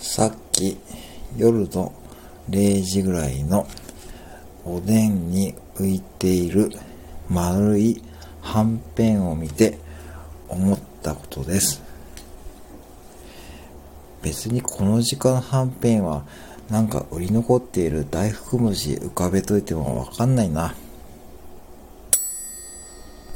さっき夜の0時ぐらいのおでんに浮いている丸いはんぺんを見て思ったことです。別にこの時間はんぺんはなんか売り残っている大福餅浮かべといてもわかんないな。